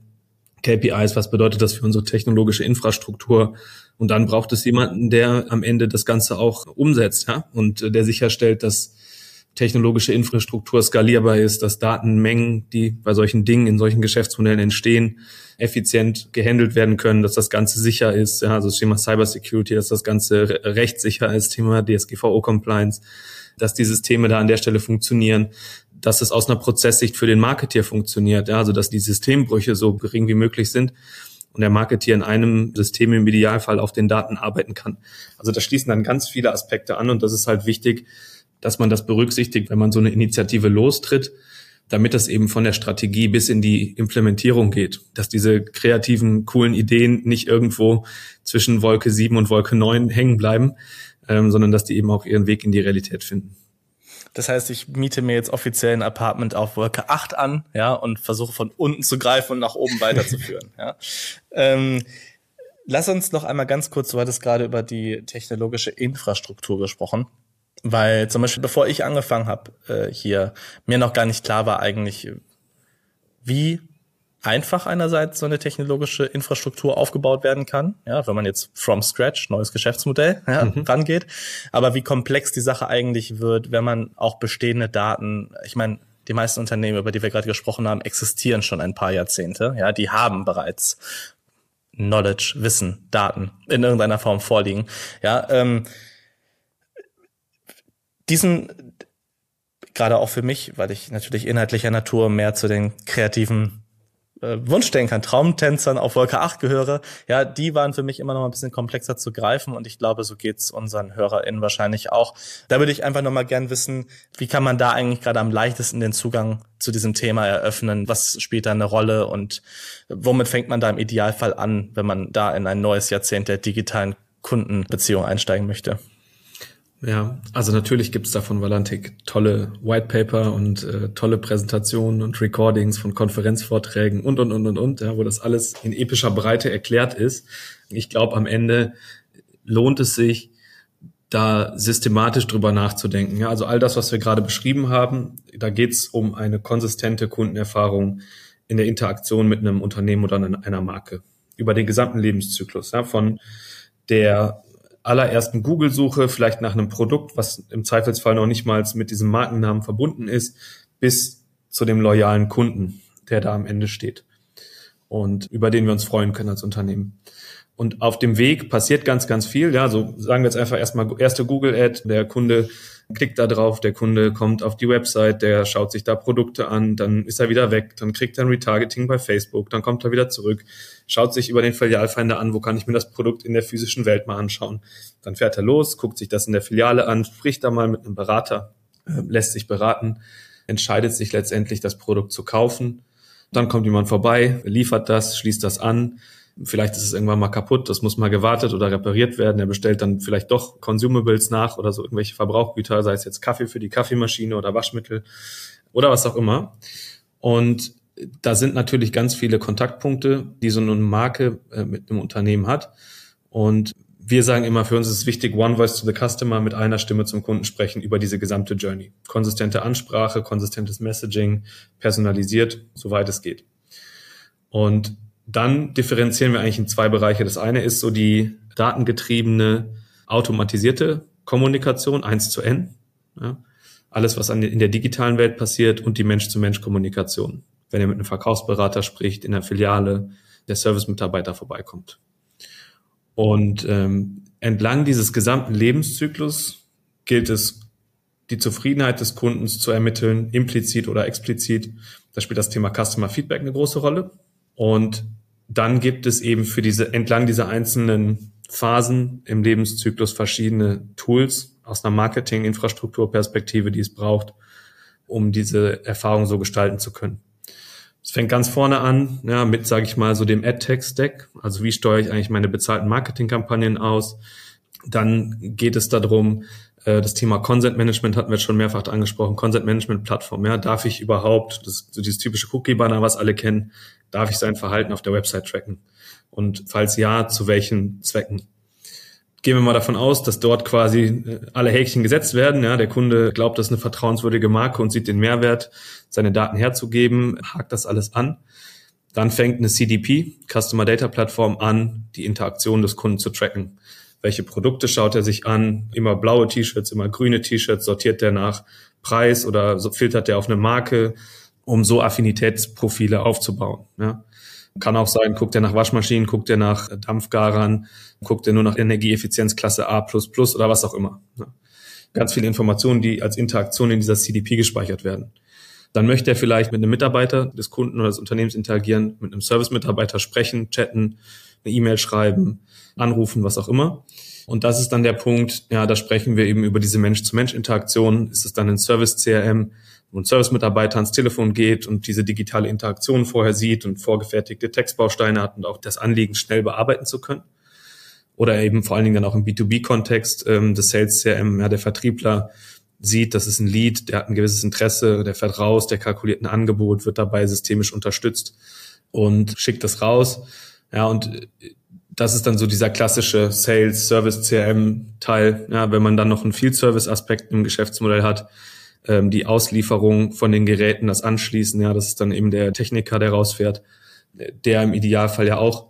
Speaker 3: KPIs, was bedeutet das für unsere technologische Infrastruktur. Und dann braucht es jemanden, der am Ende das Ganze auch umsetzt ja, und der sicherstellt, dass technologische Infrastruktur skalierbar ist, dass Datenmengen, die bei solchen Dingen in solchen Geschäftsmodellen entstehen, effizient gehandelt werden können, dass das Ganze sicher ist, ja, also das Thema Cybersecurity, dass das Ganze rechtssicher ist, Thema DSGVO-Compliance, dass die Systeme da an der Stelle funktionieren, dass es aus einer Prozesssicht für den Marketeer funktioniert, ja, also dass die Systembrüche so gering wie möglich sind und der Marketeer in einem System im Idealfall auf den Daten arbeiten kann. Also da schließen dann ganz viele Aspekte an und das ist halt wichtig, dass man das berücksichtigt, wenn man so eine Initiative lostritt, damit das eben von der Strategie bis in die Implementierung geht, dass diese kreativen, coolen Ideen nicht irgendwo zwischen Wolke 7 und Wolke 9 hängen bleiben, ähm, sondern dass die eben auch ihren Weg in die Realität finden.
Speaker 2: Das heißt, ich miete mir jetzt offiziell ein Apartment auf Wolke 8 an, ja, und versuche von unten zu greifen und nach oben weiterzuführen, [LAUGHS] ja. Ähm, lass uns noch einmal ganz kurz, du hattest gerade über die technologische Infrastruktur gesprochen. Weil zum Beispiel, bevor ich angefangen habe äh, hier, mir noch gar nicht klar war eigentlich, wie einfach einerseits so eine technologische Infrastruktur aufgebaut werden kann, ja, wenn man jetzt from scratch, neues Geschäftsmodell, ja, mhm. rangeht, aber wie komplex die Sache eigentlich wird, wenn man auch bestehende Daten, ich meine, die meisten Unternehmen, über die wir gerade gesprochen haben, existieren schon ein paar Jahrzehnte, ja, die haben bereits Knowledge, Wissen, Daten in irgendeiner Form vorliegen, ja, ähm, diesen, gerade auch für mich, weil ich natürlich inhaltlicher Natur mehr zu den kreativen äh, Wunschdenkern, Traumtänzern auf Wolke 8 gehöre, ja, die waren für mich immer noch ein bisschen komplexer zu greifen und ich glaube, so geht's unseren HörerInnen wahrscheinlich auch. Da würde ich einfach noch mal gern wissen, wie kann man da eigentlich gerade am leichtesten den Zugang zu diesem Thema eröffnen? Was spielt da eine Rolle und womit fängt man da im Idealfall an, wenn man da in ein neues Jahrzehnt der digitalen Kundenbeziehung einsteigen möchte?
Speaker 3: Ja, also natürlich gibt's da von Valantik tolle Whitepaper und äh, tolle Präsentationen und Recordings von Konferenzvorträgen und, und, und, und, und, ja, wo das alles in epischer Breite erklärt ist. Ich glaube, am Ende lohnt es sich, da systematisch drüber nachzudenken. Ja, also all das, was wir gerade beschrieben haben, da geht's um eine konsistente Kundenerfahrung in der Interaktion mit einem Unternehmen oder einer Marke über den gesamten Lebenszyklus, ja, von der allerersten Google-Suche, vielleicht nach einem Produkt, was im Zweifelsfall noch nicht mal mit diesem Markennamen verbunden ist, bis zu dem loyalen Kunden, der da am Ende steht und über den wir uns freuen können als Unternehmen. Und auf dem Weg passiert ganz, ganz viel. Ja, so sagen wir jetzt einfach erstmal erste Google-Ad, der Kunde klickt da drauf, der Kunde kommt auf die Website, der schaut sich da Produkte an, dann ist er wieder weg, dann kriegt er ein Retargeting bei Facebook, dann kommt er wieder zurück, schaut sich über den Filialfinder an, wo kann ich mir das Produkt in der physischen Welt mal anschauen. Dann fährt er los, guckt sich das in der Filiale an, spricht da mal mit einem Berater, äh, lässt sich beraten, entscheidet sich letztendlich, das Produkt zu kaufen. Dann kommt jemand vorbei, liefert das, schließt das an, Vielleicht ist es irgendwann mal kaputt, das muss mal gewartet oder repariert werden. Er bestellt dann vielleicht doch Consumables nach oder so irgendwelche Verbrauchgüter, sei es jetzt Kaffee für die Kaffeemaschine oder Waschmittel oder was auch immer. Und da sind natürlich ganz viele Kontaktpunkte, die so eine Marke äh, mit einem Unternehmen hat. Und wir sagen immer, für uns ist es wichtig, One Voice to the Customer mit einer Stimme zum Kunden sprechen über diese gesamte Journey. Konsistente Ansprache, konsistentes Messaging, personalisiert, soweit es geht. Und dann differenzieren wir eigentlich in zwei Bereiche. Das eine ist so die datengetriebene, automatisierte Kommunikation, eins zu N. Ja. Alles, was in der digitalen Welt passiert und die Mensch-zu-Mensch-Kommunikation. Wenn er mit einem Verkaufsberater spricht, in der Filiale, der Servicemitarbeiter vorbeikommt. Und ähm, entlang dieses gesamten Lebenszyklus gilt es, die Zufriedenheit des Kundens zu ermitteln, implizit oder explizit. Da spielt das Thema Customer Feedback eine große Rolle. Und dann gibt es eben für diese, entlang dieser einzelnen Phasen im Lebenszyklus verschiedene Tools aus einer Marketing-Infrastrukturperspektive, die es braucht, um diese Erfahrung so gestalten zu können. Es fängt ganz vorne an, ja, mit, sage ich mal, so dem AdTech-Stack. Also wie steuere ich eigentlich meine bezahlten Marketingkampagnen aus? Dann geht es darum, äh, das Thema Consent Management hatten wir schon mehrfach angesprochen. Consent Management Plattform. Ja, darf ich überhaupt, das so dieses typische Cookie-Banner, was alle kennen, darf ich sein Verhalten auf der Website tracken? Und falls ja, zu welchen Zwecken? Gehen wir mal davon aus, dass dort quasi äh, alle Häkchen gesetzt werden. Ja, der Kunde glaubt, das ist eine vertrauenswürdige Marke und sieht den Mehrwert, seine Daten herzugeben, hakt das alles an. Dann fängt eine CDP, Customer Data Plattform, an, die Interaktion des Kunden zu tracken welche Produkte schaut er sich an, immer blaue T-Shirts, immer grüne T-Shirts, sortiert er nach Preis oder filtert er auf eine Marke, um so Affinitätsprofile aufzubauen. Ja. Kann auch sein, guckt er nach Waschmaschinen, guckt er nach Dampfgarern, guckt er nur nach Energieeffizienzklasse A++ oder was auch immer. Ja. Ganz viele Informationen, die als Interaktion in dieser CDP gespeichert werden. Dann möchte er vielleicht mit einem Mitarbeiter des Kunden oder des Unternehmens interagieren, mit einem Service-Mitarbeiter sprechen, chatten, eine E-Mail schreiben, anrufen, was auch immer. Und das ist dann der Punkt, ja, da sprechen wir eben über diese Mensch-zu-Mensch-Interaktion. Ist es dann ein Service-CRM, wo ein Service-Mitarbeiter ans Telefon geht und diese digitale Interaktion vorher sieht und vorgefertigte Textbausteine hat und auch das Anliegen schnell bearbeiten zu können? Oder eben vor allen Dingen dann auch im B2B-Kontext ähm, des Sales-CRM, ja, der Vertriebler sieht, das ist ein Lead, der hat ein gewisses Interesse, der fährt raus, der kalkuliert ein Angebot, wird dabei systemisch unterstützt und schickt das raus. Ja, und das ist dann so dieser klassische Sales, Service, CRM Teil. Ja, wenn man dann noch einen Field Service Aspekt im Geschäftsmodell hat, ähm, die Auslieferung von den Geräten, das Anschließen, ja, das ist dann eben der Techniker, der rausfährt, der im Idealfall ja auch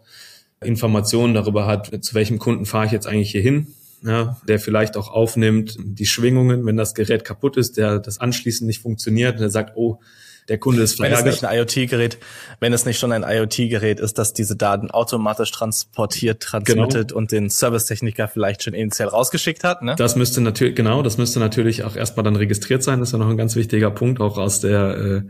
Speaker 3: Informationen darüber hat, zu welchem Kunden fahre ich jetzt eigentlich hier hin, ja, der vielleicht auch aufnimmt die Schwingungen, wenn das Gerät kaputt ist, der das Anschließen nicht funktioniert, der sagt, oh, der Kunde ist
Speaker 2: verärgert. Wenn es nicht ein IoT-Gerät, wenn es nicht schon ein IoT-Gerät ist, das diese Daten automatisch transportiert, transmittet genau. und den Servicetechniker vielleicht schon initial rausgeschickt hat. Ne?
Speaker 3: Das müsste natürlich, genau, das müsste natürlich auch erstmal dann registriert sein. Das ist ja noch ein ganz wichtiger Punkt, auch aus der, äh,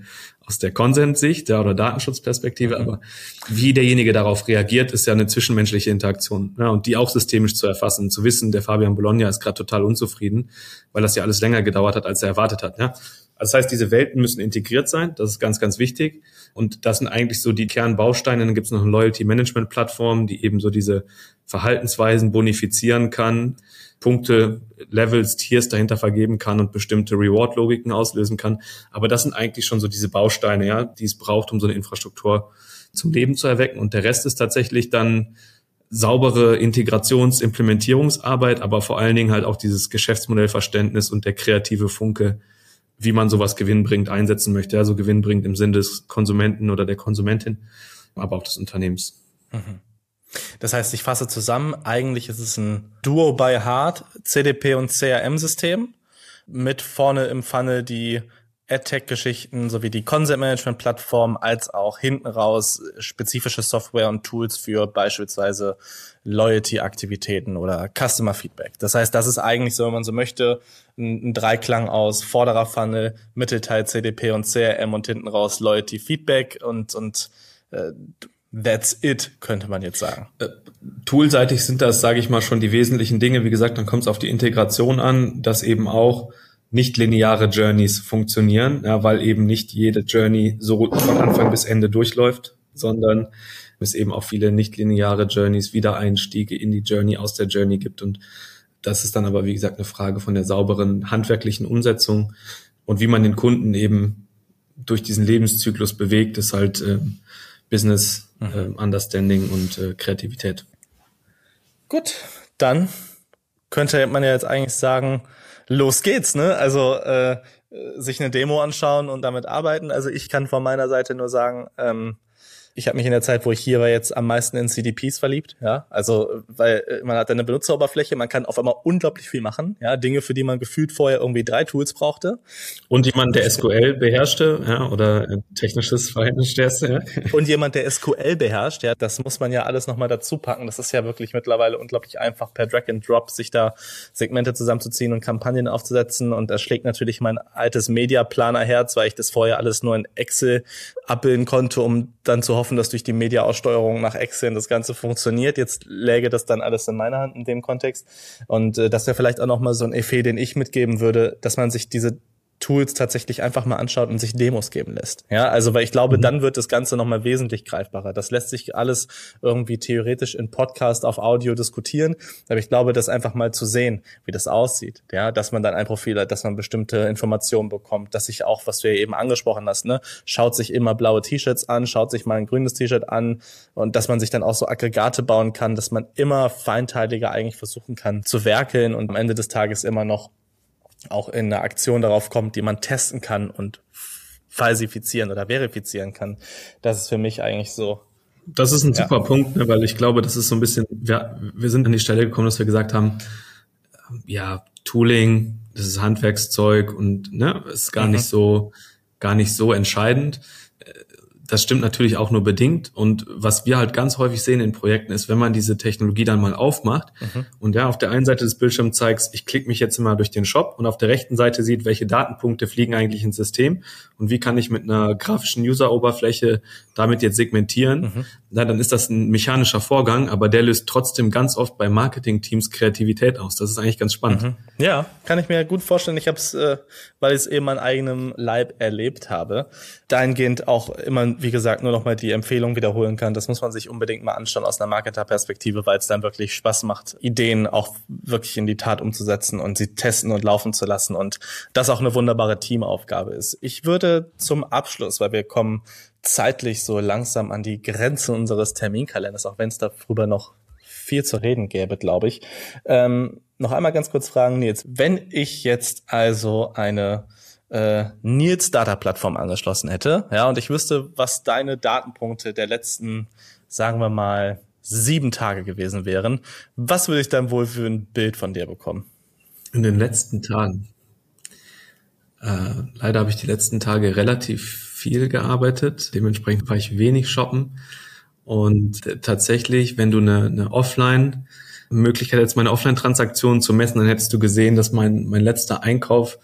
Speaker 3: aus der Consent-Sicht ja, oder Datenschutzperspektive. Mhm. Aber wie derjenige darauf reagiert, ist ja eine zwischenmenschliche Interaktion. Ja, und die auch systemisch zu erfassen, zu wissen, der Fabian Bologna ist gerade total unzufrieden, weil das ja alles länger gedauert hat, als er erwartet hat. Ja? Also das heißt, diese Welten müssen integriert sein. Das ist ganz, ganz wichtig. Und das sind eigentlich so die Kernbausteine. Dann gibt es noch eine Loyalty-Management-Plattform, die eben so diese Verhaltensweisen bonifizieren kann, Punkte, Levels, Tiers dahinter vergeben kann und bestimmte Reward-Logiken auslösen kann. Aber das sind eigentlich schon so diese Bausteine, ja, die es braucht, um so eine Infrastruktur zum Leben zu erwecken. Und der Rest ist tatsächlich dann saubere Integrations-, Implementierungsarbeit, aber vor allen Dingen halt auch dieses Geschäftsmodellverständnis und der kreative Funke, wie man sowas gewinnbringend einsetzen möchte. Also gewinnbringend im Sinne des Konsumenten oder der Konsumentin, aber auch des Unternehmens. Mhm.
Speaker 2: Das heißt, ich fasse zusammen, eigentlich ist es ein Duo by Heart CDP und CRM-System mit vorne im Funnel die AdTech-Geschichten sowie die Content-Management-Plattform als auch hinten raus spezifische Software und Tools für beispielsweise Loyalty-Aktivitäten oder Customer-Feedback. Das heißt, das ist eigentlich so, wenn man so möchte, ein, ein Dreiklang aus vorderer Funnel, Mittelteil CDP und CRM und hinten raus Loyalty-Feedback und, und äh, That's it, könnte man jetzt sagen. Äh,
Speaker 3: toolseitig sind das, sage ich mal, schon die wesentlichen Dinge. Wie gesagt, dann kommt es auf die Integration an, dass eben auch nicht lineare Journeys funktionieren, ja, weil eben nicht jede Journey so von Anfang bis Ende durchläuft, sondern es eben auch viele nicht lineare Journeys, Wiedereinstiege in die Journey, aus der Journey gibt. Und das ist dann aber, wie gesagt, eine Frage von der sauberen handwerklichen Umsetzung und wie man den Kunden eben durch diesen Lebenszyklus bewegt, ist halt äh, Business äh, Understanding und äh, Kreativität.
Speaker 2: Gut, dann könnte man ja jetzt eigentlich sagen, los geht's, ne? Also äh, sich eine Demo anschauen und damit arbeiten. Also ich kann von meiner Seite nur sagen, ähm, ich habe mich in der Zeit, wo ich hier war, jetzt am meisten in CDPs verliebt. Ja, also weil äh, man hat eine Benutzeroberfläche, man kann auf einmal unglaublich viel machen. Ja, Dinge, für die man gefühlt vorher irgendwie drei Tools brauchte.
Speaker 3: Und jemand, der SQL beherrschte, ja, oder technisches Verhältnis stärkste.
Speaker 2: Ja. Und jemand, der SQL beherrscht, ja, das muss man ja alles nochmal dazu packen. Das ist ja wirklich mittlerweile unglaublich einfach, per Drag and Drop sich da Segmente zusammenzuziehen und Kampagnen aufzusetzen. Und das schlägt natürlich mein altes Media-Planer-Herz, weil ich das vorher alles nur in Excel abbilden konnte, um dann zu hoffen, dass durch die Media-Aussteuerung nach Excel das Ganze funktioniert. Jetzt läge das dann alles in meiner Hand in dem Kontext. Und äh, das wäre vielleicht auch nochmal so ein Effet, den ich mitgeben würde, dass man sich diese Tools tatsächlich einfach mal anschaut und sich Demos geben lässt. Ja, also weil ich glaube, mhm. dann wird das Ganze nochmal wesentlich greifbarer. Das lässt sich alles irgendwie theoretisch in Podcast auf Audio diskutieren. Aber ich glaube, das einfach mal zu sehen, wie das aussieht. Ja, dass man dann ein Profil hat, dass man bestimmte Informationen bekommt, dass sich auch, was du ja eben angesprochen hast, ne, schaut sich immer blaue T-Shirts an, schaut sich mal ein grünes T-Shirt an und dass man sich dann auch so Aggregate bauen kann, dass man immer feinteiliger eigentlich versuchen kann zu werkeln und am Ende des Tages immer noch auch in eine Aktion darauf kommt, die man testen kann und falsifizieren oder verifizieren kann. Das ist für mich eigentlich so.
Speaker 3: Das ist ein super ja. Punkt, ne, weil ich glaube, das ist so ein bisschen, wir, wir sind an die Stelle gekommen, dass wir gesagt haben, ja, Tooling, das ist Handwerkszeug und ne, ist gar mhm. nicht so, gar nicht so entscheidend das stimmt natürlich auch nur bedingt. Und was wir halt ganz häufig sehen in Projekten ist, wenn man diese Technologie dann mal aufmacht mhm. und ja auf der einen Seite des Bildschirms zeigst, ich klicke mich jetzt mal durch den Shop und auf der rechten Seite sieht, welche Datenpunkte fliegen eigentlich ins System und wie kann ich mit einer grafischen User-Oberfläche damit jetzt segmentieren, mhm. na, dann ist das ein mechanischer Vorgang, aber der löst trotzdem ganz oft bei Marketing-Teams Kreativität aus. Das ist eigentlich ganz spannend. Mhm.
Speaker 2: Ja, kann ich mir gut vorstellen. Ich habe es, äh, weil ich es eben an eigenem Leib erlebt habe, dahingehend auch immer wie gesagt, nur noch mal die Empfehlung wiederholen kann. Das muss man sich unbedingt mal anschauen aus einer Marketer-Perspektive, weil es dann wirklich Spaß macht, Ideen auch wirklich in die Tat umzusetzen und sie testen und laufen zu lassen und das auch eine wunderbare Teamaufgabe ist. Ich würde zum Abschluss, weil wir kommen zeitlich so langsam an die Grenze unseres Terminkalenders, auch wenn es darüber noch viel zu reden gäbe, glaube ich. Ähm, noch einmal ganz kurz fragen, Nils, wenn ich jetzt also eine äh, Nils Data Plattform angeschlossen hätte, ja, und ich wüsste, was deine Datenpunkte der letzten, sagen wir mal, sieben Tage gewesen wären, was würde ich dann wohl für ein Bild von dir bekommen?
Speaker 3: In den letzten Tagen. Äh, leider habe ich die letzten Tage relativ viel gearbeitet. Dementsprechend war ich wenig shoppen. Und tatsächlich, wenn du eine, eine Offline Möglichkeit hättest, meine Offline-Transaktionen zu messen, dann hättest du gesehen, dass mein, mein letzter Einkauf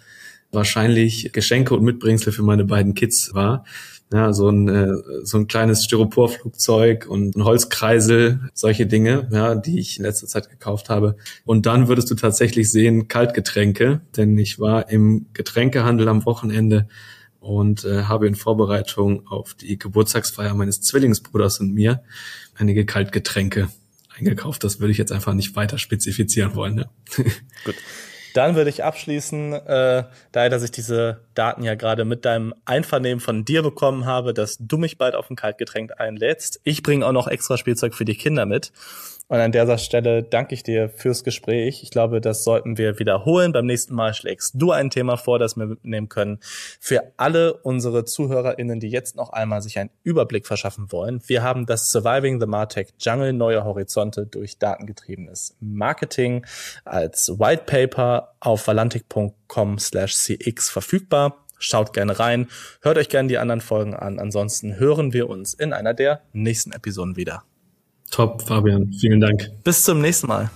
Speaker 3: wahrscheinlich Geschenke und Mitbringsel für meine beiden Kids war. Ja, so ein, äh, so ein kleines Styroporflugzeug und ein Holzkreisel, solche Dinge, ja, die ich in letzter Zeit gekauft habe. Und dann würdest du tatsächlich sehen, Kaltgetränke, denn ich war im Getränkehandel am Wochenende und äh, habe in Vorbereitung auf die Geburtstagsfeier meines Zwillingsbruders und mir einige Kaltgetränke eingekauft. Das würde ich jetzt einfach nicht weiter spezifizieren wollen. Ja.
Speaker 2: Gut. [LAUGHS] Dann würde ich abschließen, äh, da dass ich diese Daten ja gerade mit deinem Einvernehmen von dir bekommen habe, dass du mich bald auf ein Kaltgetränk einlädst. Ich bringe auch noch extra Spielzeug für die Kinder mit. Und an dieser Stelle danke ich dir fürs Gespräch. Ich glaube, das sollten wir wiederholen. Beim nächsten Mal schlägst du ein Thema vor, das wir mitnehmen können. Für alle unsere ZuhörerInnen, die jetzt noch einmal sich einen Überblick verschaffen wollen. Wir haben das Surviving the Martech Jungle Neue Horizonte durch datengetriebenes Marketing als White Paper auf valantic.com slash cx verfügbar. Schaut gerne rein, hört euch gerne die anderen Folgen an. Ansonsten hören wir uns in einer der nächsten Episoden wieder.
Speaker 3: Top, Fabian. Vielen Dank.
Speaker 2: Bis zum nächsten Mal.